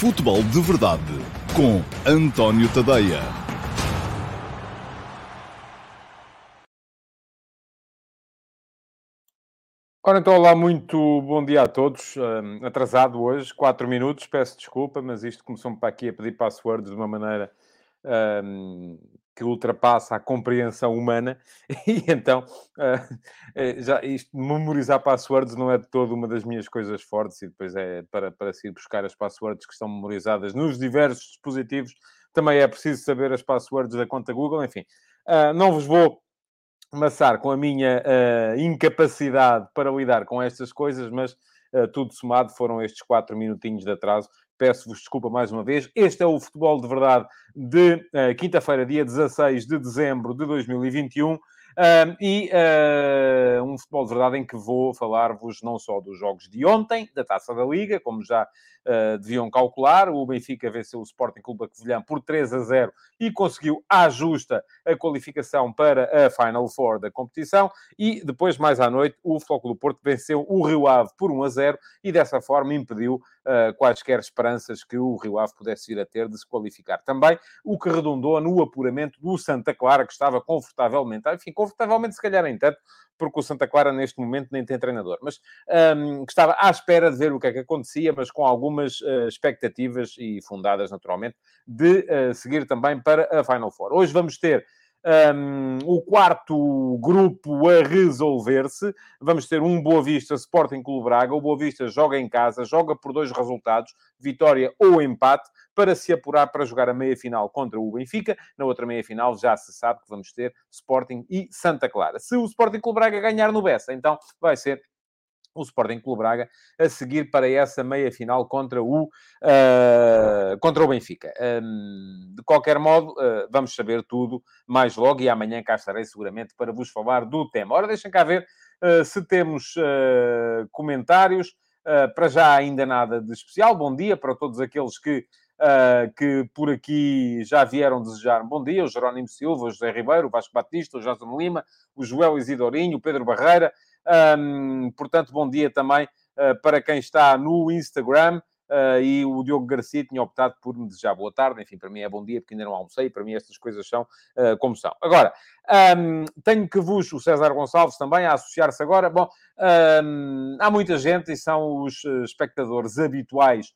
Futebol de Verdade com António Tadeia. Ora, então, olá, muito bom dia a todos. Um, atrasado hoje, 4 minutos, peço desculpa, mas isto começou-me para aqui a pedir passwords de uma maneira um, que ultrapassa a compreensão humana, e então uh, já isto memorizar passwords não é de todo uma das minhas coisas fortes, e depois é para, para se ir buscar as passwords que estão memorizadas nos diversos dispositivos, também é preciso saber as passwords da conta Google, enfim. Uh, não vos vou amassar com a minha uh, incapacidade para lidar com estas coisas, mas uh, tudo somado foram estes quatro minutinhos de atraso. Peço-vos desculpa mais uma vez. Este é o Futebol de Verdade de uh, quinta-feira, dia 16 de dezembro de 2021. Uh, e uh, um futebol de verdade em que vou falar-vos não só dos jogos de ontem, da Taça da Liga, como já uh, deviam calcular. O Benfica venceu o Sporting Clube Covilhã por 3 a 0 e conseguiu, à justa, a qualificação para a Final Four da competição. E depois, mais à noite, o Floco do Porto venceu o Rio Ave por 1 a 0 e dessa forma impediu uh, quaisquer esperanças que o Rio Ave pudesse vir a ter de se qualificar. Também o que redundou no apuramento do Santa Clara, que estava confortavelmente, enfim, confortavelmente se calhar em tanto, porque o Santa Clara neste momento nem tem treinador, mas um, que estava à espera de ver o que é que acontecia, mas com algumas uh, expectativas e fundadas naturalmente de uh, seguir também para a Final Four. Hoje vamos ter um, o quarto grupo a resolver-se. Vamos ter um Boa Vista Sporting Clube Braga. O Boa Vista joga em casa, joga por dois resultados, vitória ou empate, para se apurar para jogar a meia-final contra o Benfica. Na outra meia-final já se sabe que vamos ter Sporting e Santa Clara. Se o Sporting Clube Braga ganhar no Bessa, então vai ser o Sporting Clube Braga a seguir para essa meia-final contra o, uh, contra o Benfica. Um, de qualquer modo, uh, vamos saber tudo mais logo e amanhã cá estarei seguramente para vos falar do tema. Ora, deixem cá ver uh, se temos comentários. para já ainda nada de especial. Bom dia para todos aqueles que Uh, que por aqui já vieram desejar bom dia, o Jerónimo Silva, o José Ribeiro, o Vasco Batista, o Jason Lima, o Joel Isidorinho, o Pedro Barreira, um, portanto, bom dia também uh, para quem está no Instagram. Uh, e o Diogo Garcia tinha optado por me desejar boa tarde. Enfim, para mim é bom dia, porque ainda não almocei. Para mim estas coisas são uh, como são. Agora, um, tenho que vos, o César Gonçalves também, a associar-se agora. Bom, um, há muita gente e são os espectadores habituais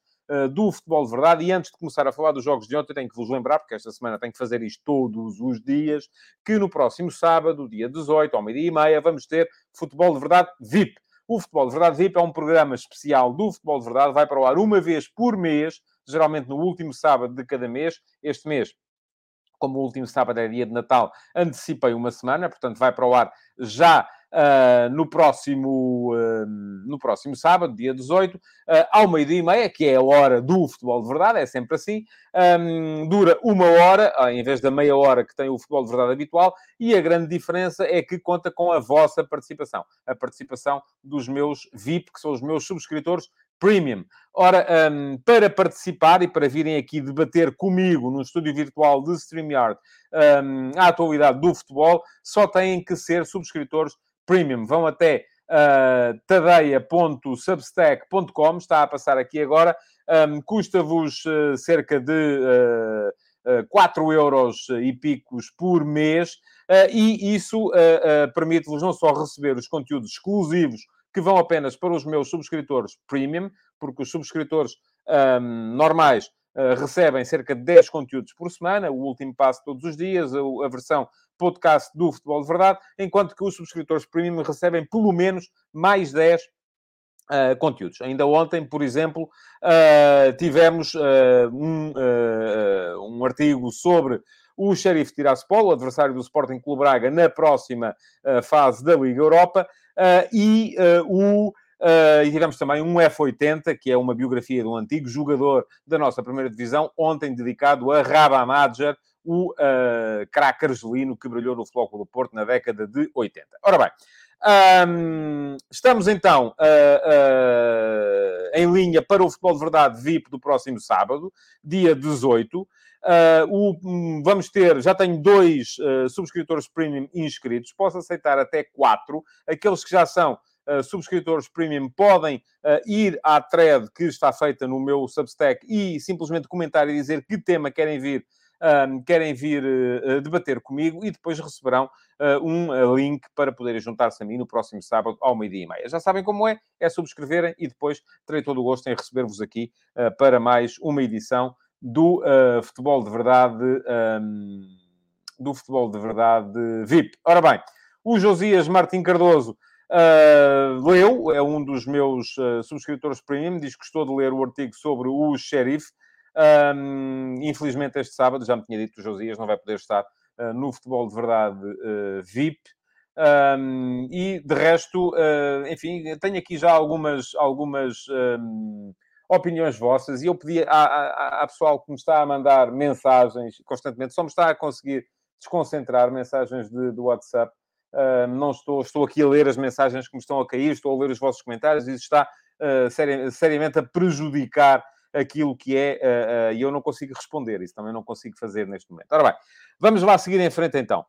do futebol de verdade. E antes de começar a falar dos jogos de ontem, tenho que vos lembrar, porque esta semana tenho que fazer isto todos os dias, que no próximo sábado, dia 18, ao meio-dia e meia, vamos ter futebol de verdade VIP. O Futebol de Verdade VIP é um programa especial do Futebol de Verdade, vai para o ar uma vez por mês, geralmente no último sábado de cada mês. Este mês como o último sábado é dia de Natal, antecipei uma semana, portanto vai para o ar já uh, no, próximo, uh, no próximo sábado, dia 18, uh, ah, ao meio-dia e meia, que é a hora do futebol de verdade, é sempre assim. Um, dura uma hora, em vez da meia hora que tem o futebol de verdade habitual, e a grande diferença é que conta com a vossa participação, a participação dos meus VIP, que são os meus subscritores Premium. Ora, um, para participar e para virem aqui debater comigo no estúdio virtual de StreamYard um, a atualidade do futebol, só têm que ser subscritores Premium. Vão até uh, tadeia.substack.com, está a passar aqui agora. Um, Custa-vos uh, cerca de uh, uh, 4 euros e picos por mês, e isso permite-vos não só receber os conteúdos exclusivos que vão apenas para os meus subscritores premium, porque os subscritores um, normais recebem cerca de 10 conteúdos por semana, o último passo todos os dias, a, versão podcast do Futebol de Verdade, enquanto que os subscritores premium recebem pelo menos mais 10 Uh, conteúdos. Ainda ontem, por exemplo, uh, tivemos uh, um, um, artigo sobre o Sheriff Tiraspol, adversário do Sporting Clube Braga, na próxima fase da Liga Europa, e o. Uh, e tivemos também um F80, que é uma biografia de um antigo jogador da nossa primeira divisão, ontem dedicado a Rabah Madjer, o uh, craque argelino que brilhou no Futebol do Porto na década de 80. Ora bem, um, estamos então uh, uh, em linha para o Futebol de Verdade VIP do próximo sábado, dia 18. Uh, o, um, vamos ter, já tenho dois subscritores premium inscritos, posso aceitar até quatro. Aqueles que já são uh, subscritores premium podem uh, ir à thread que está feita no meu Substack e simplesmente comentar e dizer que tema querem vir um, querem vir uh, debater comigo e depois receberão um link para poderem juntar-se a mim no próximo sábado ao meio-dia e meia. Já sabem como é, é subscreverem e depois terei todo o gosto em receber-vos aqui para mais uma edição do Futebol de Verdade, um, do Futebol de Verdade VIP. Ora bem, o Josias Martim Cardoso Uh, leu, é um dos meus uh, subscritores premium, diz que gostou de ler o artigo sobre o xerife. Um, infelizmente, este sábado, já me tinha dito o Josias, não vai poder estar uh, no futebol de verdade VIP. Um, e de resto, enfim, tenho aqui já algumas, algumas um, opiniões vossas e eu pedi à, à, à, pessoal que me está a mandar mensagens constantemente, só me está a conseguir desconcentrar mensagens de, de WhatsApp. Uh, não estou, estou aqui a ler as mensagens que me estão a cair, estou a ler os vossos comentários isso está uh, seri seriamente a prejudicar aquilo que é, uh, e eu não consigo responder, isso também não consigo fazer neste momento. Ora bem, vamos lá seguir em frente então.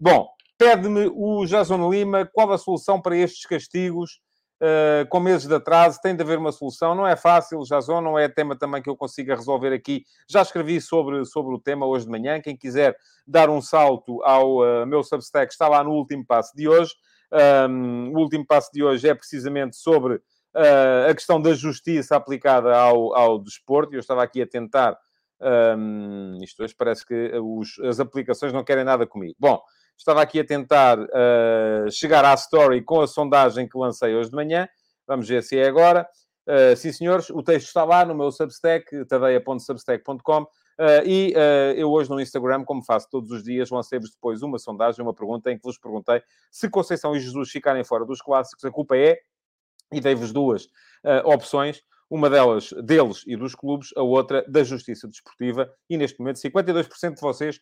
Bom, pede-me o Jason Lima qual a solução para estes castigos uh, com meses de atraso. Tem de haver uma solução, não é fácil, Jason, não é tema também que eu consiga resolver aqui. Já escrevi sobre, sobre o tema hoje de manhã. Quem quiser dar um salto ao meu Substack está lá no último passo de hoje. Um, o último passo de hoje é precisamente sobre uh, a questão da justiça aplicada ao, ao desporto. Eu estava aqui a tentar. Um, isto hoje parece que os, as aplicações não querem nada comigo. Bom, estava aqui a tentar uh, chegar à story com a sondagem que lancei hoje de manhã. Vamos ver se é agora. Uh, sim, senhores, o texto está lá no meu Substack, tadeia.substack.com. Uh, e uh, eu hoje no Instagram, como faço todos os dias, lancei-vos depois uma sondagem, uma pergunta em que vos perguntei se Conceição e Jesus ficarem fora dos clássicos, a culpa é e dei-vos duas uh, opções, uma delas deles e dos clubes, a outra da Justiça Desportiva, e neste momento 52% de vocês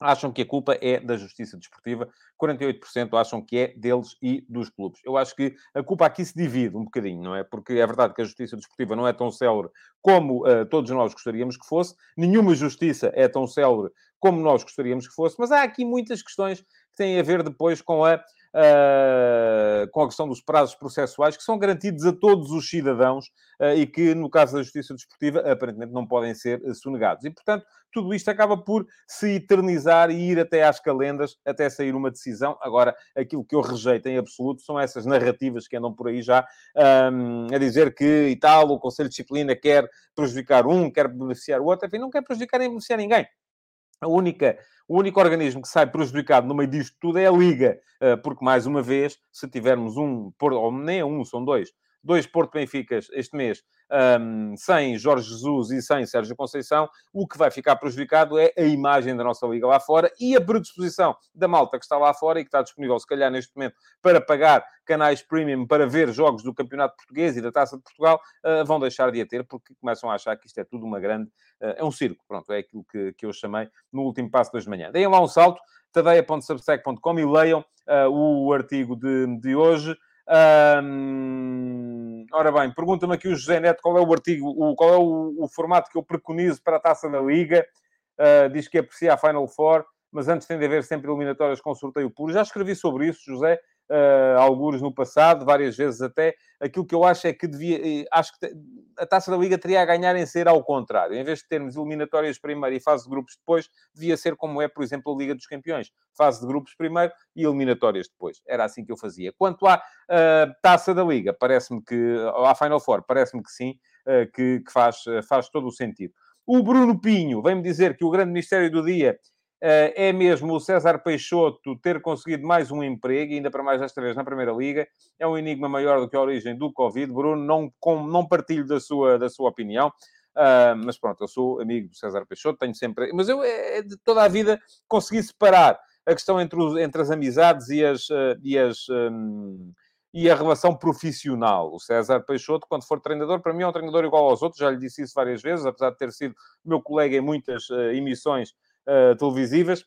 acham que a culpa é da Justiça Desportiva, 48% acham que é deles e dos clubes. Eu acho que a culpa aqui se divide um bocadinho, não é? Porque é verdade que a Justiça Desportiva não é tão célere como uh, todos nós gostaríamos que fosse, nenhuma justiça é tão célere como nós gostaríamos que fosse, mas há aqui muitas questões que têm a ver depois com a uh, com a questão dos prazos processuais, que são garantidos a todos os cidadãos uh, e que, no caso da justiça desportiva, aparentemente não podem ser uh, sonegados. E, portanto, tudo isto acaba por se eternizar e ir até às calendas, até sair uma decisão. Agora, aquilo que eu rejeito em absoluto são essas narrativas que andam por aí já um, a dizer que e tal, o Conselho de Disciplina quer prejudicar um, quer beneficiar o outro, enfim, não quer prejudicar nem beneficiar ninguém. A única, o único organismo que sai prejudicado no meio disto tudo é a Liga, eh, porque, mais uma vez, se tivermos um, ou nem um, são dois, dois Porto Benficas este mês, um, sem Jorge Jesus e sem Sérgio Conceição, o que vai ficar prejudicado é a imagem da nossa liga lá fora e a predisposição da malta que está lá fora e que está disponível, se calhar, neste momento, para pagar canais premium para ver jogos do Campeonato Português e da Taça de Portugal, uh, vão deixar de a ter porque começam a achar que isto é tudo uma grande... Uh, é um circo, pronto, é aquilo que, que eu chamei no último passo das manhã. Deem lá um salto, tadeia.substack.com e leiam uh, o artigo de, de hoje. Um, ora bem, pergunta-me aqui o José Neto qual é o artigo, o, qual é o, o, formato que eu preconizo para a taça da Liga. Uh, diz que aprecia a Final Four, mas antes tem de haver sempre eliminatórias com sorteio puro. Já escrevi sobre isso, José uh, algures no passado, várias vezes até. Aquilo que eu acho é que devia. Acho que a taça da Liga teria a ganhar em ser ao contrário. Em vez de termos eliminatórias primeiro e fase de grupos depois, devia ser como é, por exemplo, a Liga dos Campeões: fase de grupos primeiro e eliminatórias depois. Era assim que eu fazia. Quanto à uh, taça da Liga, parece-me que. à Final Four, parece-me que sim, uh, que, que faz, faz todo o sentido. O Bruno Pinho vem-me dizer que o grande mistério do dia eh, é mesmo o César Peixoto ter conseguido mais um emprego, ainda para mais desta vez na Primeira Liga. É um enigma maior do que a origem do Covid. Bruno, não, com, não partilho da sua, da sua opinião. Uh, mas pronto, eu sou amigo do César Peixoto, tenho sempre. Mas eu, é, de toda a vida, consegui separar a questão entre, os, entre as amizades e as. Uh, e as um, e a relação profissional. O César Peixoto, quando for treinador, para mim é um treinador igual aos outros, já lhe disse isso várias vezes, apesar de ter sido meu colega em muitas uh, emissões televisivas.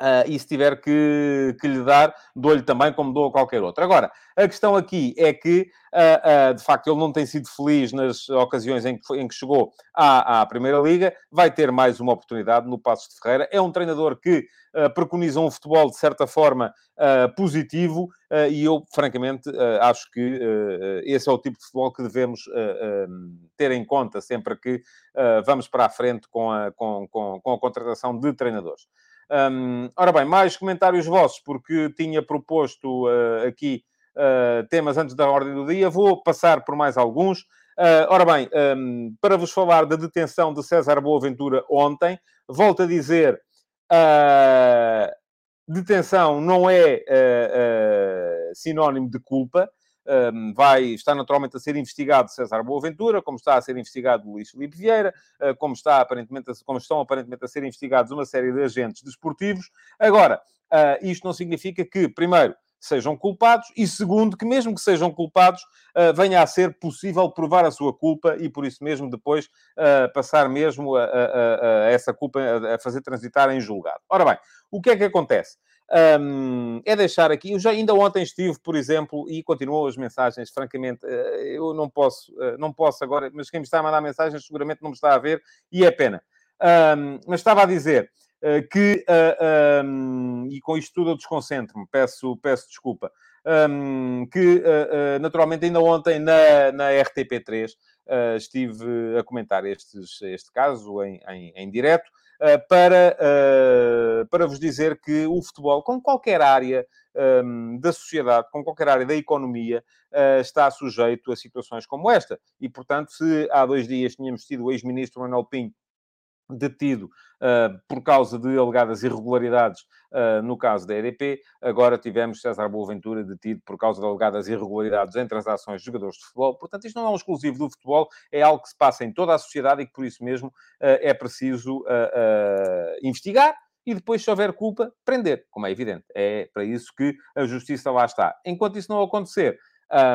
Uh, e se tiver que, que lhe dar, dou-lhe também como dou a qualquer outro. Agora, a questão aqui é que, uh, uh, de facto, ele não tem sido feliz nas ocasiões em que, em que chegou à, à, Primeira Liga. Vai ter mais uma oportunidade no Passos de Ferreira. É um treinador que preconiza um futebol, de certa forma, positivo. e eu, francamente, acho que esse é o tipo de futebol que devemos ter em conta sempre que vamos para a frente com a, com, com, com a contratação de treinadores. Um, ora bem, mais comentários vossos, porque tinha proposto uh, aqui uh, temas antes da ordem do dia. Vou passar por mais alguns. Uh, ora bem, um, para vos falar da detenção de César Boaventura ontem, volto a dizer, detenção não é sinónimo de culpa vai, está naturalmente a ser investigado César Boaventura, como está a ser investigado Luís Felipe Vieira, ah, como, está, aparentemente, como estão aparentemente a ser investigados uma série de agentes desportivos. Agora, ah, isto não significa que, primeiro, sejam culpados e, segundo, que mesmo que sejam culpados, uh, venha a ser possível provar a sua culpa e, por isso mesmo, depois uh, passar mesmo a, a, a, essa culpa a fazer transitar em julgado. Ora bem, o que é que acontece? Um, é deixar aqui. Eu já ainda ontem estive, por exemplo, e continuou as mensagens. Francamente, eh, eu não posso, eh, não posso agora, mas quem me está a mandar mensagens seguramente não me está a ver e é pena. Um, mas estava a dizer uh, que, uh, um, e com isto tudo eu desconcentro-me, peço, peço desculpa, que uh, naturalmente ainda ontem na, na RTP3 estive a comentar estes, este caso em, em, em direto. Para, para vos dizer que o futebol, com qualquer área ehm, da sociedade, com qualquer área da economia, está sujeito a situações como esta. E, portanto, se há dois dias tínhamos tido o ex-ministro Manuel Pinto detido uh, por causa de alegadas irregularidades uh, no caso da EDP. Agora tivemos César Boaventura detido por causa de alegadas irregularidades em transações de jogadores de futebol. Portanto, isto não é um exclusivo do futebol, é algo que se passa em toda a sociedade e que, por isso mesmo, uh, é preciso investigar e depois, se houver culpa, prender, como é evidente. É para isso que a justiça lá está. Enquanto isso não acontecer,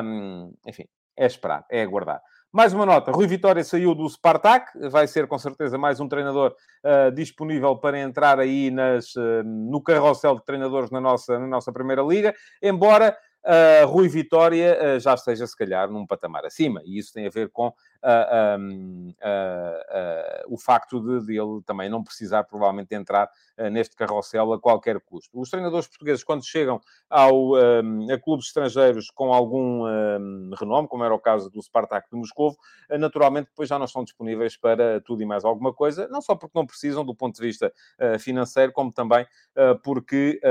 um, enfim, é esperar, é aguardar. Mais uma nota, Rui Vitória saiu do Spartak, vai ser com certeza mais um treinador uh, disponível para entrar aí nas, uh, no carrossel de treinadores na nossa, na nossa Primeira Liga, embora uh, Rui Vitória já esteja, se calhar, num patamar acima. E isso tem a ver com um, o facto de, de, ele também não precisar, provavelmente, entrar neste carrossel a qualquer custo. Os treinadores portugueses, quando chegam ao, um, a clubes estrangeiros com algum um, renome, como era o caso do Spartak de Moscovo, naturalmente depois já não estão disponíveis para tudo e mais alguma coisa, não só porque não precisam do ponto de vista financeiro, como também porque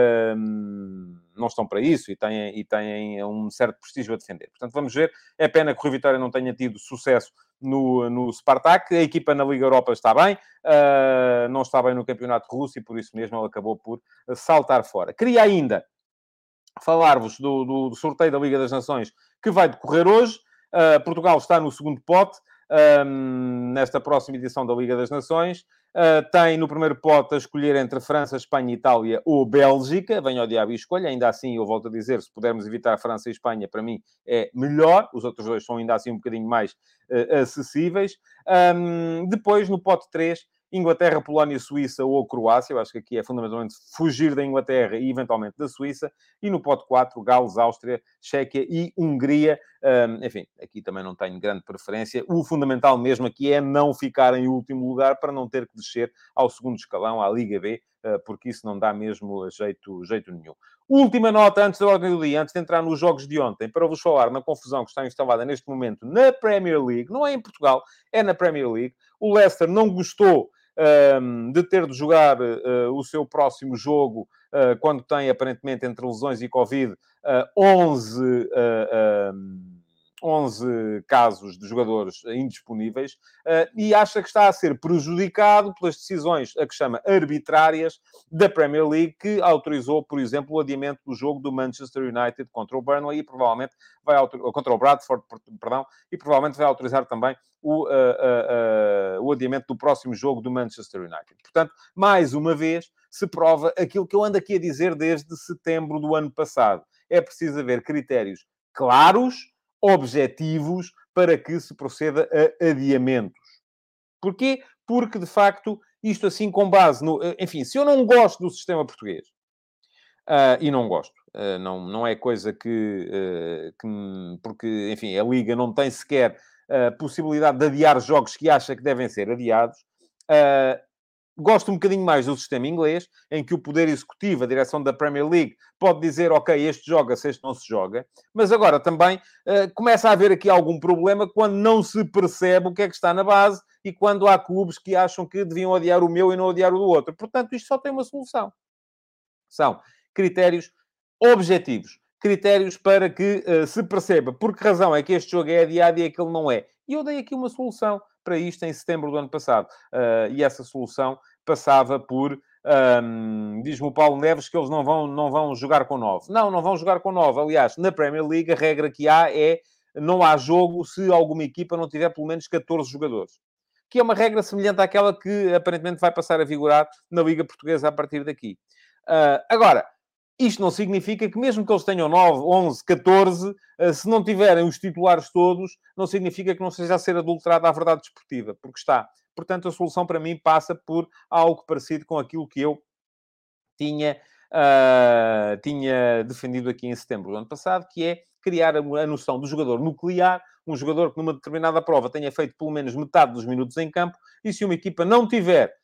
não estão para isso e têm, e têm um certo prestígio a defender. Portanto, vamos ver. É pena que o Rui Vitória não tenha tido sucesso no, no Spartak. A equipa na Liga Europa está bem, uh, não está bem no Campeonato Russo e por isso mesmo ele acabou por saltar fora. Queria ainda falar-vos do, do, do, sorteio da Liga das Nações que vai decorrer hoje. Uh, Portugal está no segundo pote um, nesta próxima edição da Liga das Nações. Uh, tem no primeiro pote a escolher entre França, Espanha, Itália ou Bélgica. Venha ao diabo e escolha. Ainda assim, eu volto a dizer, se pudermos evitar França e Espanha, para mim é melhor. Os outros dois são ainda assim um bocadinho mais uh, acessíveis. Um, depois, no pote 3, Inglaterra, Polónia, Suíça ou Croácia. Eu acho que aqui é fundamentalmente fugir da Inglaterra e eventualmente da Suíça. E no pote 4, Gales, Áustria, Chequia e Hungria. Um, enfim, aqui também não tenho grande preferência. O fundamental mesmo aqui é não ficar em último lugar para não ter que descer ao segundo escalão, à Liga B, uh, porque isso não dá mesmo jeito, jeito nenhum. Última nota antes da ordem do dia, antes de entrar nos jogos de ontem, para vos falar na confusão que está instalada neste momento na Premier League, não é em Portugal, é na Premier League. O Leicester não gostou de ter de jogar uh, o seu próximo jogo uh, quando tem, aparentemente, entre lesões e Covid, uh, 11 11 casos de jogadores indisponíveis uh, e acha que está a ser prejudicado pelas decisões, a que chama arbitrárias, da Premier League, que autorizou, por exemplo, o adiamento do jogo do Manchester United contra o Burnley e provavelmente vai contra o Bradford, perdão, e provavelmente vai autorizar também o, uh, uh, o adiamento do próximo jogo do Manchester United. Portanto, mais uma vez, se prova aquilo que eu ando aqui a dizer desde setembro do ano passado. É preciso haver critérios claros objetivos para que se proceda a adiamentos. Porquê? Porque, de facto, isto assim com base no... Enfim, se eu não gosto do sistema português, uh, e não gosto, uh, não, não é coisa que, uh, que... Porque, enfim, a Liga não tem sequer a possibilidade de adiar jogos que acha que devem ser adiados. Gosto um bocadinho mais do sistema inglês, em que o poder executivo, a direção da Premier League, pode dizer, ok, este joga-se, este não se joga. Mas agora também uh, começa a haver aqui algum problema quando não se percebe o que é que está na base e quando há clubes que acham que deviam odiar o meu e não odiar o do outro. Portanto, isto só tem uma solução. São critérios objetivos. Critérios para que uh, se perceba por que razão é que este jogo é adiado e aquele não é. E eu dei aqui uma solução para isto em setembro do ano passado. Uh, e essa solução passava por. Um, Diz-me o Paulo Neves que eles não vão, não vão jogar com 9. Não, não vão jogar com 9. Aliás, na Premier League a regra que há é não há jogo se alguma equipa não tiver pelo menos 14 jogadores. Que é uma regra semelhante àquela que aparentemente vai passar a vigorar na Liga Portuguesa a partir daqui. Uh, agora, isto não significa que, mesmo que eles tenham 9, 11, 14, se não tiverem os titulares todos, não significa que não seja a ser adulterada a verdade desportiva, porque está. Portanto, a solução para mim passa por algo parecido com aquilo que eu tinha, uh, tinha defendido aqui em setembro do ano passado, que é criar a, a noção do jogador nuclear, um jogador que numa determinada prova tenha feito pelo menos metade dos minutos em campo, e se uma equipa não tiver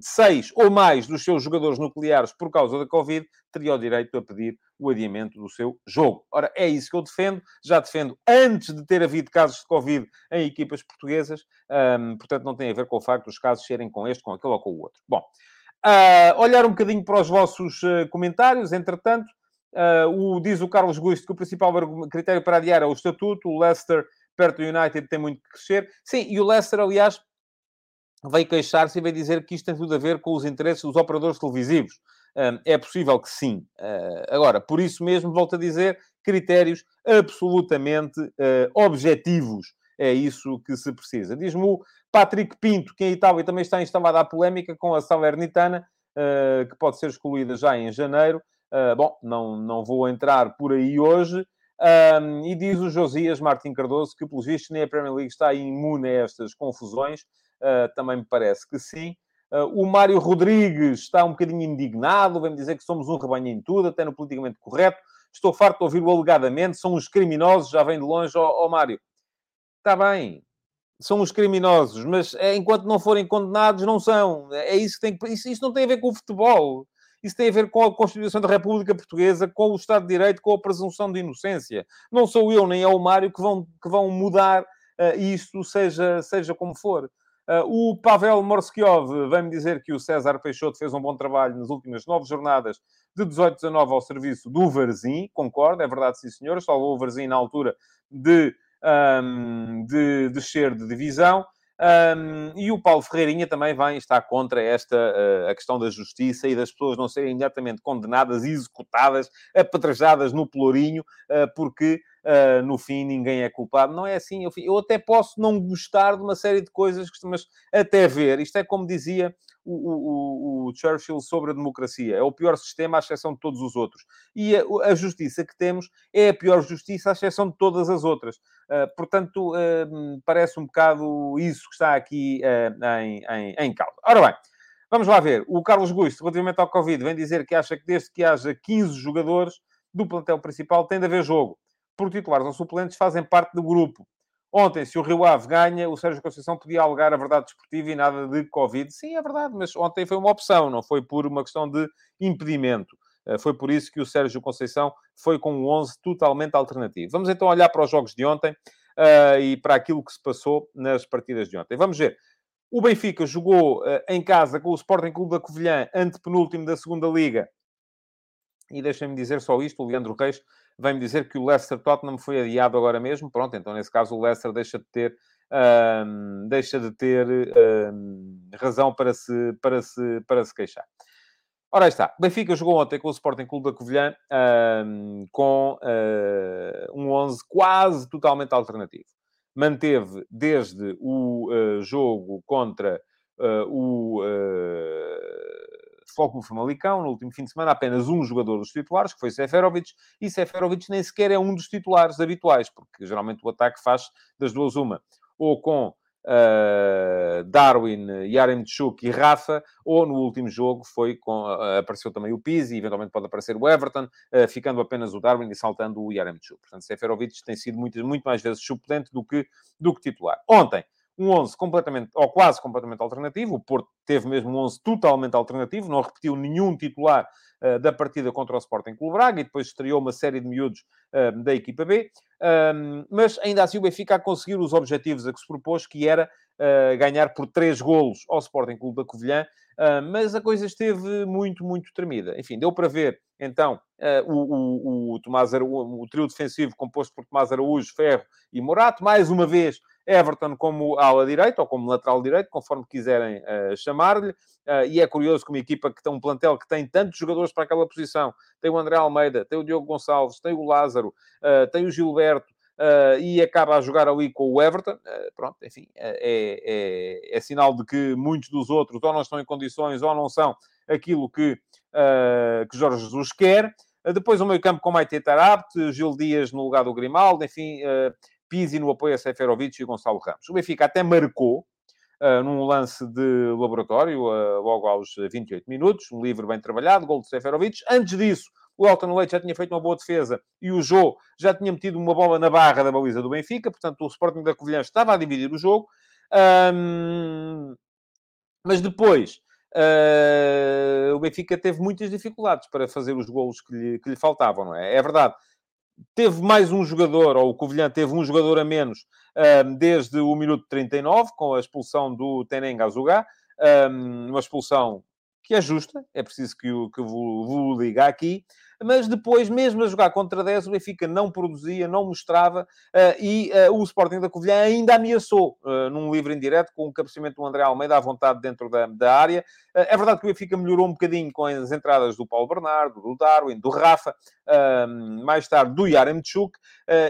seis ou mais dos seus jogadores nucleares por causa da Covid, teria o direito a pedir o adiamento do seu jogo. Ora, é isso que eu defendo. Já defendo antes de ter havido casos de Covid em equipas portuguesas. Um, portanto, não tem a ver com o facto dos casos serem com este, com aquele ou com o outro. Bom, uh, olhar um bocadinho para os vossos uh, comentários. Entretanto, uh, o, diz o Carlos Gusto que o principal critério para adiar é o estatuto. O Leicester, perto do United, tem muito que crescer. Sim, e o Leicester, aliás veio queixar-se e veio dizer que isto tem tudo a ver com os interesses dos operadores televisivos. É possível que sim. Ah, agora, por isso mesmo, volto a dizer, critérios absolutamente ah, objetivos. É isso que se precisa. Diz-me o Patrick Pinto, que em Itália também está instalada a polémica com a Salernitana, ah, que pode ser excluída já em janeiro. Bom, não, não vou entrar por aí hoje. Um, e diz o Josias Martim Cardoso que, pelos vistos, nem a Premier League está imune a estas confusões. Uh, também me parece que sim. Uh, o Mário Rodrigues está um bocadinho indignado, vem dizer que somos um rebanho em tudo, até no politicamente correto. Estou farto de ouvir o alegadamente, são os criminosos, já vem de longe, ó, Mário. Está bem, são os criminosos, mas é, enquanto não forem condenados, não são. É isso que tem que... Isso, isso não tem a ver com o futebol. Isso tem a ver com a Constituição da República Portuguesa, com o Estado de Direito, com a presunção de inocência. Não sou eu nem é o Mário que vão, que vão mudar uh, isto, seja, seja como for. Uh, o Pavel Morskiov vem-me dizer que o César Peixoto fez um bom trabalho nas últimas nove jornadas de 18 a 19 ao serviço do Varzim. Concordo, é verdade, sim senhor. Salvou o Varzim na altura de, um, de descer de divisão. Um, e o Paulo Ferreirinha também vem, está contra esta uh, a questão da justiça e das pessoas não serem imediatamente condenadas executadas, apedrejadas no pelourinho, uh, porque uh, no fim ninguém é culpado. Não é assim. Eu, eu, até posso não gostar de uma série de coisas, mas até ver. Isto é como dizia o, o, o, Churchill sobre a democracia. É o pior sistema, à exceção de todos os outros. E a, a justiça que temos é a pior justiça, à exceção de todas as outras. Uh, portanto, uh, parece um bocado isso que está aqui em, em, em causa. Ora bem, vamos lá ver. O Carlos Gusto, relativamente ao Covid, vem dizer que acha que desde que haja 15 jogadores do plantel principal tem de haver jogo por titulares ou suplentes, fazem parte do grupo. Ontem, se o Rio Ave ganha, o Sérgio Conceição podia alegar a verdade desportiva e nada de Covid. Sim, é verdade, mas ontem foi uma opção, não foi por uma questão de impedimento. Eh, foi por isso que o Sérgio Conceição foi com um 11 totalmente alternativo. Vamos então olhar para os jogos de ontem uh, e para aquilo que se passou nas partidas de ontem. Vamos ver. O Benfica jogou uh, em casa com o Sporting Clube da Covilhã, antepenúltimo da segunda Liga. E deixem-me dizer só isto, o Leandro Reis vem-me dizer que o Leicester Tottenham foi adiado agora mesmo. Pronto, então nesse caso o Leicester deixa de ter, deixa de ter razão para se, para, se, para se queixar. Ora, está. Benfica jogou ontem com o Sporting Clube da Covilhã com uh, um 11 quase totalmente alternativo. Manteve desde o uh, jogo contra uh, o Futebol Clube Famalicão, no último fim de semana, apenas um jogador dos titulares, que foi Seferovic, e Seferovic nem sequer é um dos titulares habituais, porque geralmente o ataque faz das duas uma, ou com uh, Darwin, Yaremchuk e Rafa, ou no último jogo foi com, uh, apareceu também o Pizzi, eventualmente pode aparecer o Everton, uh, ficando apenas o Darwin e saltando o Yaremchuk. Portanto, Seferovic tem sido muito, muito mais vezes suplente do que, do que titular. Ontem, um 11 completamente, ou quase completamente alternativo. O Porto teve mesmo um 11 totalmente alternativo, não repetiu nenhum titular uh, da partida contra o Sporting Clube Braga e depois estreou uma série de miúdos uh, da equipa B. Um, mas ainda assim o Benfica a conseguir os objetivos a que se propôs, que era uh, ganhar por 3 golos ao Sporting Clube da Covilhã, mas a coisa esteve muito, muito tremida. Enfim, deu para ver, então, o, o, o, Tomás Araújo, o trio defensivo composto por Tomás Araújo, Ferro e Morato, mais uma vez Everton como ala direita ou como lateral direito, conforme quiserem uh, chamar-lhe. Uh, e é curioso que uma equipa que tem um plantel que tem tantos jogadores para aquela posição, tem o André Almeida, tem o Diogo Gonçalves, tem o Lázaro, uh, tem o Gilberto, e acaba a jogar ali com o Everton. pronto, enfim, é, é, é, sinal de que muitos dos outros ou não estão em condições ou não são aquilo que, que Jorge Jesus quer. Depois o meio campo com Maite Tarabt, Gil Dias no lugar do Grimaldo, enfim, Pizzi no apoio a Seferovic e Gonçalo Ramos. O Benfica até marcou uh, num lance de laboratório, uh, logo aos 28 minutos, um livre bem trabalhado, gol de Seferovic. Antes disso, o Elton Leite já tinha feito uma boa defesa e o Jô já tinha metido uma bola na barra da baliza do Benfica, portanto o Sporting da Covilhã estava a dividir o jogo. Um, mas depois uh, o Benfica teve muitas dificuldades para fazer os golos que lhe, que lhe faltavam, não é? É verdade teve mais um jogador, ou o Covilhã teve um jogador a menos desde o minuto 39, com a expulsão do Tenenga Azugá, uma expulsão que é justa, é preciso que, o, que vos, vos liga aqui, mas depois, mesmo a jogar contra 10, o Benfica não produzia, não mostrava, uh, e uh, o Sporting da Covilhã ainda ameaçou, uh, num livre indireto, com o cabeceamento do André Almeida à vontade dentro da, da área. é verdade que o Benfica melhorou um bocadinho com as entradas do Paulo Bernardo, do Darwin, do Rafa, mais tarde do Yaremchuk,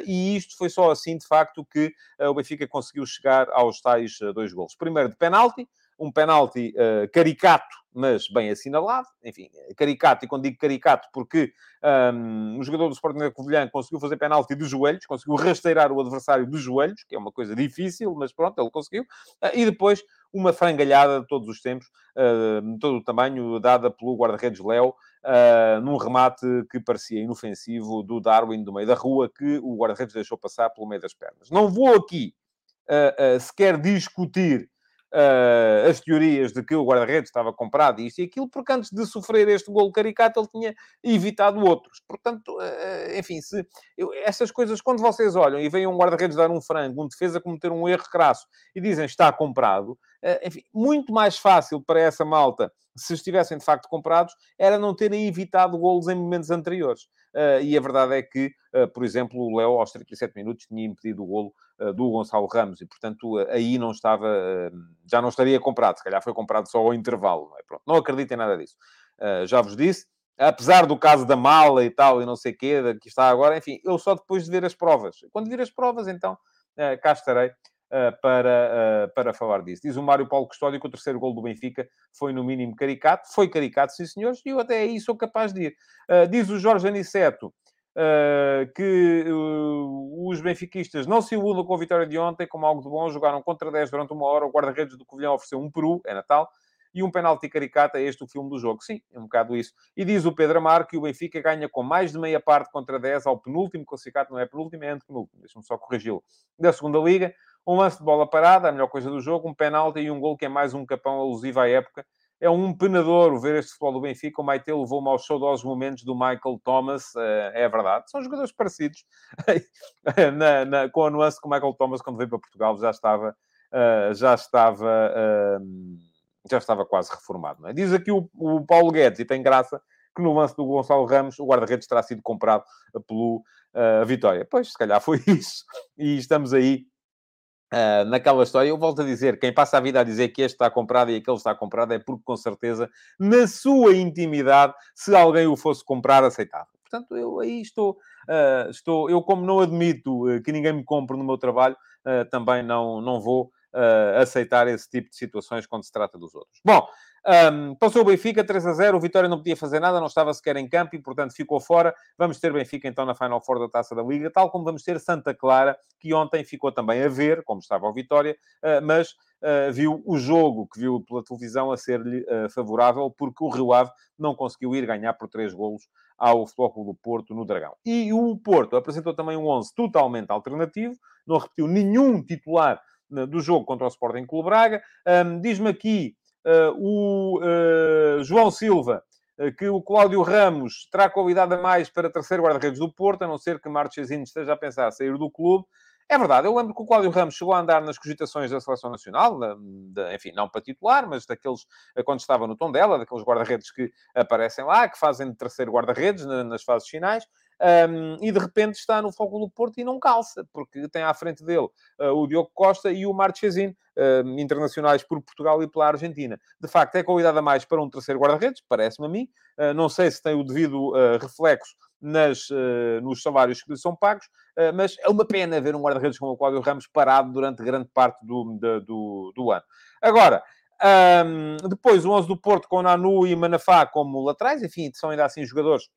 e isto foi só assim, de facto, que o Benfica conseguiu chegar aos tais dois gols. Primeiro de penalti, um penalti uh, caricato, mas bem assinalado. Enfim, caricato, e quando digo caricato, porque um, o jogador do Sporting da Covilhã conseguiu fazer penalti de joelhos, conseguiu rasteirar o adversário de joelhos, que é uma coisa difícil, mas pronto, ele conseguiu. Uh, e depois, uma frangalhada de todos os tempos, uh, todo o tamanho, dada pelo guarda-redes Léo, Uh, num remate que parecia inofensivo do Darwin do meio da rua, que o guarda-redes deixou passar pelo meio das pernas. Não vou aqui uh, sequer discutir uh, as teorias de que o guarda-redes estava comprado, isto e aquilo, porque antes de sofrer este golo caricato, ele tinha evitado outros. Portanto, uh, enfim, se eu, essas coisas, quando vocês olham e veem um guarda-redes dar um frango, um defesa cometer um erro crasso e dizem está comprado, uh, enfim, muito mais fácil para essa malta, se estivessem de facto comprados, era não terem evitado golos em momentos anteriores. Uh, e a verdade é que, uh, por exemplo, o Léo, aos 37 minutos, tinha impedido o golo do Gonçalo Ramos e, portanto, aí não estava, já não estaria comprado. Se calhar foi comprado só ao intervalo. Não, é? Pronto, não acredito em nada disso. já vos disse, apesar do caso da mala e tal, e não sei o quê, que está agora, enfim, eu só depois de ver as provas. Quando vir as provas, então, cá estarei para, para falar disso. Diz o Mário Paulo Custódio que o terceiro gol do Benfica foi no mínimo caricato. Foi caricato, sim senhores, e eu até aí sou capaz de ir. Diz o Jorge Aniceto que os benfiquistas não se iludam com a vitória de ontem como algo de bom. Jogaram contra 10 durante uma hora. O guarda-redes do Covilhão ofereceu um peru, é Natal e um penalti caricata, é este o filme do jogo. Sim, é um bocado isso. E diz o Pedro Amar que o Benfica ganha com mais de meia parte contra 10 ao penúltimo classificado, não é penúltimo, é antepenúltimo, deixa-me só corrigi-lo, da segunda Liga um lance de bola parada, a melhor coisa do jogo, um penalti e um gol que é mais um capão alusivo à época. É um penador ver este futebol do Benfica. O Maite levou-me aos saudosos momentos do Michael Thomas, eh, é verdade. São jogadores parecidos, na, na, com a nuance que o Michael Thomas, quando veio para Portugal, já estava, uh, já estava, uh, já estava quase reformado. É? Diz aqui o, o Paulo Guedes, e tem graça, que no lance do Gonçalo Ramos, o guarda-redes terá sido comprado pelo uh, Vitória. Pois, se calhar foi isso. E estamos aí Uh, naquela história, eu volto a dizer, quem passa a vida a dizer que este está comprado e aquele está comprado é porque, com certeza, na sua intimidade, se alguém o fosse comprar, aceitava. Portanto, eu aí estou, uh, estou eu como não admito uh, que ninguém me compre no meu trabalho, também não, não vou aceitar esse tipo de situações quando se trata dos outros. Bom, Um, passou o Benfica 3 a 0, o Vitória não podia fazer nada, não estava sequer em campo e, portanto, ficou fora. Vamos ter Benfica então na Final Four da Taça da Liga, tal como vamos ter Santa Clara, que ontem ficou também a ver, como estava o Vitória, uh, mas uh, viu o jogo que viu pela televisão a ser-lhe uh, favorável, porque o Rio Ave não conseguiu ir ganhar por 3 golos ao Futebol do Porto no Dragão. E o Porto apresentou também um 11 totalmente alternativo, não repetiu nenhum titular do jogo contra o Sporting Clube Braga. Um, Diz-me aqui o uh, João Silva uh, que o Cláudio Ramos terá qualidade a mais para terceiro guarda-redes do Porto, a não ser que Marchezinho esteja a pensar a sair do clube. É verdade, eu lembro que o Cláudio Ramos chegou a andar nas cogitações da Seleção Nacional, de, enfim, não para titular, mas daqueles, quando estava no tom dela, daqueles guarda-redes que aparecem lá, que fazem de terceiro guarda-redes nas fases finais um, e de repente está no Foco do Porto e não calça, porque tem à frente dele uh, o Diogo Costa e o Marchesin, uh, internacionais por Portugal e pela Argentina. De facto, é qualidade a mais para um terceiro guarda-redes, parece-me a mim. Uh, não sei se tem o devido reflexo nas, nos salários que lhe são pagos, mas é uma pena ver um guarda-redes como o Cláudio Ramos parado durante grande parte do, de, do, do ano. Agora, um, depois o 11 do Porto com Nanu e Manafá como laterais, enfim, são ainda assim jogadores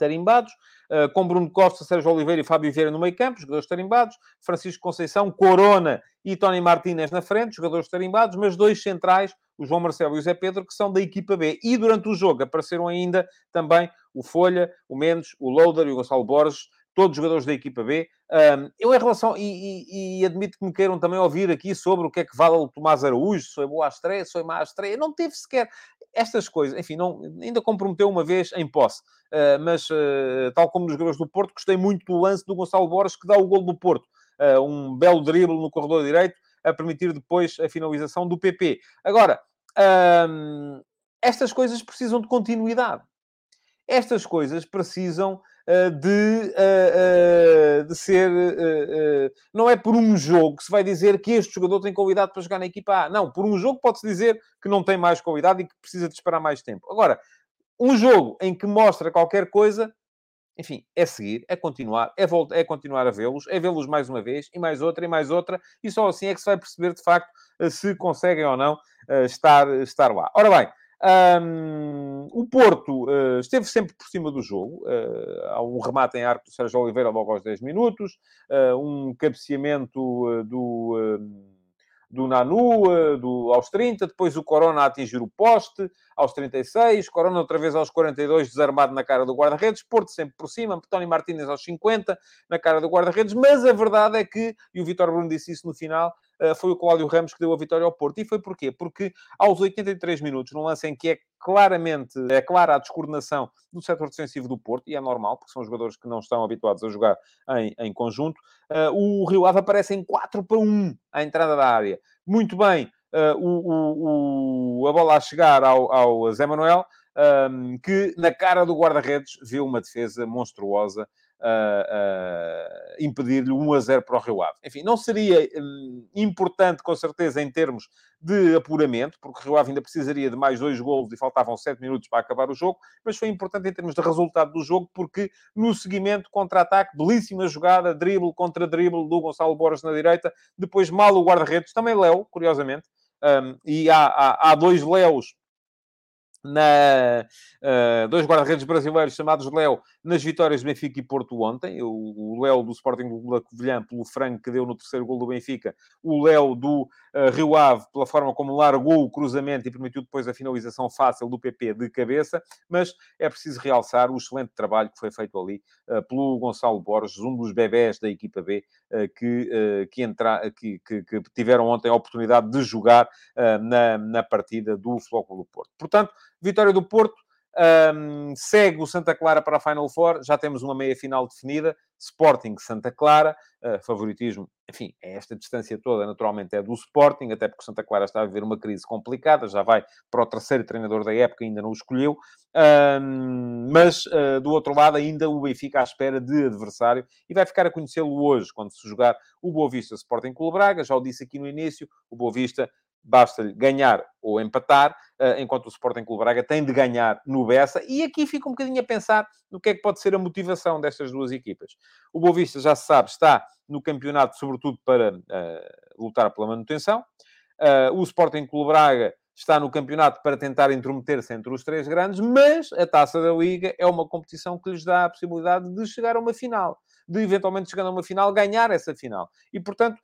tarimbados, uh, com Bruno Costa, Sérgio Oliveira e Fábio Vieira no meio campo, jogadores tarimbados, Francisco Conceição, Corona e Tony Martínez na frente, jogadores tarimbados, mas dois centrais, o João Marcelo e o Zé Pedro, que são da equipa B. E durante o jogo apareceram ainda também o Folha, o Mendes, o Loader e o Gonçalo Borges, todos jogadores da equipa B. Eu, em relação, e, e, e, admito que me queiram também ouvir aqui sobre o que é que vale o Tomás Araújo, se foi boa a estreia, se foi má a estreia, não teve sequer estas coisas, enfim, não, ainda comprometeu uma vez em posse, uh, mas uh, tal como nos jogadores do Porto, gostei muito do lance do Gonçalo Borges que dá o gol do Porto, uh, um belo drible no corredor direito, a permitir depois a finalização do PP. Agora, estas coisas precisam de continuidade. Estas coisas precisam de, uh, uh, de ser. não é por um jogo que se vai dizer que este jogador tem qualidade para jogar na equipa A. Não, por um jogo pode-se dizer que não tem mais qualidade e que precisa de esperar mais tempo. Agora, um jogo em que mostra qualquer coisa, enfim, é seguir, é continuar, é, voltar, é continuar a vê-los, é vê-los mais uma vez, e mais outra, e mais outra, e só assim é que se vai perceber, de facto, se conseguem ou não estar, estar lá. Ora bem, um, o Porto uh, esteve sempre por cima do jogo. Uh, há um remate em arco do Sérgio Oliveira logo aos 10 minutos, uh, um cabeceamento do do Nanu do, aos 30, depois o Corona a atingir o poste aos 36, Corona outra vez aos 42, desarmado na cara do guarda-redes, Porto sempre por cima, Tony Martínez aos 50, na cara do guarda-redes, mas a verdade é que, e o Vitor Bruno disse isso no final, foi o Cláudio Ramos que deu a vitória ao Porto. E foi porquê? Porque aos 83 minutos, num lance em que é claramente, é clara a descoordenação do setor defensivo do Porto, e é normal, porque são jogadores que não estão habituados a jogar em, em conjunto, uh, o Rio Ave aparece em 4 para 1 à entrada da área. Muito bem, uh, o, o, a bola a chegar ao, ao Zé Manuel, um, que na cara do guarda-redes viu uma defesa monstruosa uh, impedir-lhe 1 a 0 para o Rio Ave. Enfim, não seria um, importante, com certeza, em termos de apuramento, porque o Rio Ave ainda precisaria de mais dois golos e faltavam 7 minutos para acabar o jogo, mas foi importante em termos de resultado do jogo, porque no seguimento, contra-ataque, belíssima jogada, drible contra drible do Gonçalo Borges na direita, depois mal o guarda-redes, também Léo, curiosamente, um, e há, há, há dois Léos na, uh, dois guarda-redes brasileiros chamados Léo nas vitórias do Benfica e Porto ontem. O, Léo do Sporting do Covilhã pelo frango que deu no terceiro gol do Benfica. O Léo do uh, Rio Ave pela forma como largou o cruzamento e permitiu depois a finalização fácil do PP de cabeça. Mas é preciso realçar o excelente trabalho que foi feito ali uh, pelo Gonçalo Borges, um dos bebés da equipa B que, que, entra, que, que, que, tiveram ontem a oportunidade de jogar na, na partida do Flóculo do Porto. Portanto, Vitória do Porto um, segue o Santa Clara para a Final Four. Já temos uma meia final definida. Sporting Santa Clara. Uh, favoritismo, enfim, é esta distância toda, naturalmente, é do Sporting, até porque Santa Clara está a viver uma crise complicada. Já vai para o terceiro treinador da época, ainda não o escolheu. Um, mas, uh, do outro lado, ainda o Benfica à espera de adversário e vai ficar a conhecê-lo hoje, quando se jogar o Boa Vista Sporting Clube Braga. Já o disse aqui no início, o Boa Vista basta-lhe ganhar ou empatar, eh, enquanto o Sporting Clube Braga tem de ganhar no Bessa. E aqui fica um bocadinho a pensar no que é que pode ser a motivação destas duas equipas. O Boa Vista, já se sabe, está no campeonato, sobretudo para uh, lutar pela manutenção. Uh, o Sporting Clube Braga está no campeonato para tentar intrometer-se entre os três grandes, mas a Taça da Liga é uma competição que lhes dá a possibilidade de chegar a uma final, de eventualmente chegar a uma final, ganhar essa final. E, portanto,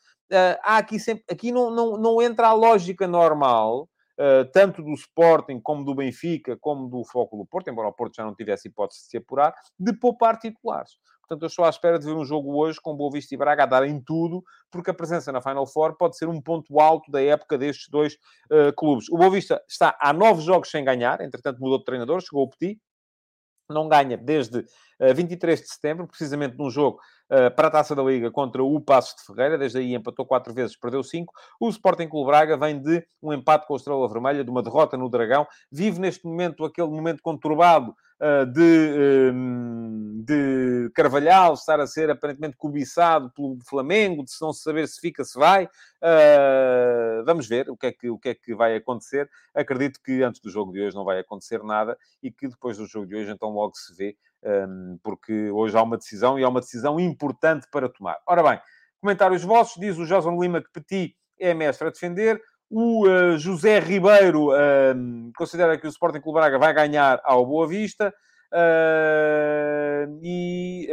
há aqui sempre... Aqui não, não, não entra a lógica normal Uh, tanto do Sporting como do Benfica, como do Foco do Porto, embora o Porto já não tivesse hipótese de se apurar, de poupar titulares. Portanto, eu estou à espera de ver um jogo hoje com Boa Vista e Braga a darem tudo, porque a presença na Final Four pode ser um ponto alto da época destes dois uh, clubes. O Boa Vista está há nove jogos sem ganhar, entretanto mudou de treinador, chegou o Petit, não ganha desde uh, 23 de setembro, precisamente num jogo uh, para a Taça da Liga contra o Passos de Ferreira, desde aí empatou quatro vezes, perdeu cinco. O Sporting Clube Braga vem de um empate com a Estrela Vermelha, de uma derrota no Dragão, vive neste momento aquele momento conturbado uh, de, um, de Carvalhal estar a ser aparentemente cobiçado pelo Flamengo, de se não saber se fica, se vai. Uh, vamos ver o que, é que, o que é que vai acontecer. Acredito que antes do jogo de hoje não vai acontecer nada e que depois do jogo de hoje então logo se vê porque hoje há uma decisão e há uma decisão importante para tomar. Ora bem, comentários vossos, diz o Joson Lima que Petit é mestre a defender, o uh, José Ribeiro uh, considera que o Sporting Clube Braga vai ganhar ao Boa Vista uh, e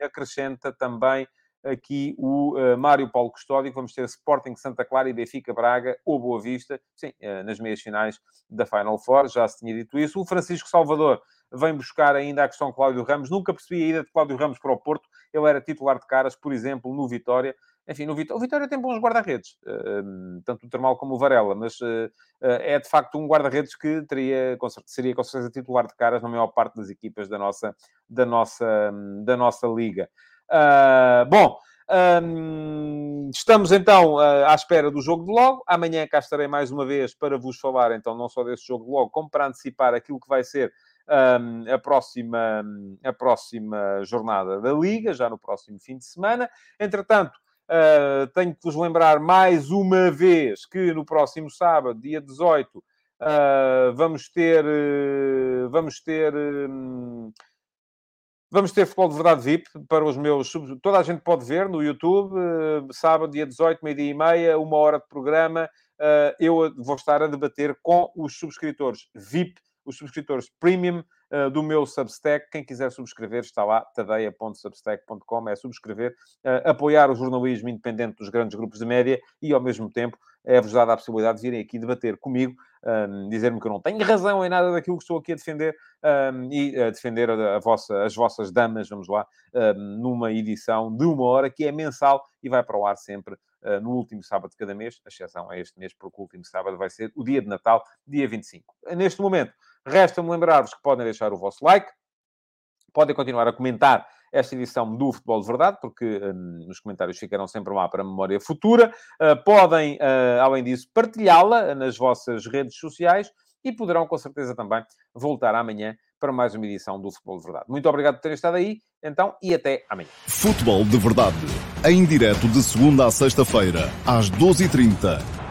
acrescenta também aqui o Mário Paulo Custódio, vamos ter Sporting Santa Clara e Benfica Braga ou Boa Vista, sim, nas meias finais da Final Four, já se tinha dito isso. O Francisco Salvador vem buscar ainda a questão Cláudio Ramos. Nunca percebi a ida de Cláudio Ramos para o Porto. Ele era titular de caras, por exemplo, no Vitória. Enfim, no Vitória, o Vitória tem bons guarda-redes, uh, tanto o Termal como o Varela, mas uh, uh, é de facto um guarda-redes que teria, seria com certeza titular de caras na maior parte das equipas da nossa, da nossa, da nossa liga. Ah, bom, um, estamos então uh, à espera do jogo de logo. Amanhã cá estarei mais uma vez para vos falar, então, não só desse jogo de logo, como para antecipar aquilo que vai ser um, a, próxima, a próxima jornada da Liga, já no próximo fim de semana. Entretanto, uh, tenho que vos lembrar mais uma vez que no próximo sábado, dia 18, uh, vamos ter. Uh, vamos ter. Vamos ter Futebol de Verdade VIP para os meus... Toda a gente pode ver no YouTube, sábado, dia 18, meio-dia e meia, uma hora de programa. Eu vou estar a debater com os subscritores VIP os subscritores premium uh, do meu Substack. Quem quiser subscrever, está lá, tadeia.substack.com, é subscrever, uh, apoiar o jornalismo independente dos grandes grupos de média e, ao mesmo tempo, é-vos dada a possibilidade de virem aqui debater comigo, um, dizer-me que eu não tenho razão em nada daquilo que estou aqui a defender um, e a defender a, a vossa, as vossas damas, vamos lá, um, numa edição de uma hora que é mensal e vai para o ar sempre uh, no último sábado de cada mês, a exceção é este mês, porque o último sábado vai ser o dia de Natal, dia 25. Neste momento, Resta-me lembrar-vos que podem deixar o vosso like, podem continuar a comentar esta edição do Futebol de Verdade, porque um, os comentários ficarão sempre lá para a memória futura. Uh, podem, uh, além disso, partilhá-la nas vossas redes sociais e poderão, com certeza, também voltar amanhã para mais uma edição do Futebol de Verdade. Muito obrigado por terem estado aí, então, e até amanhã. Futebol de Verdade, em direto de segunda a sexta-feira, às 12h30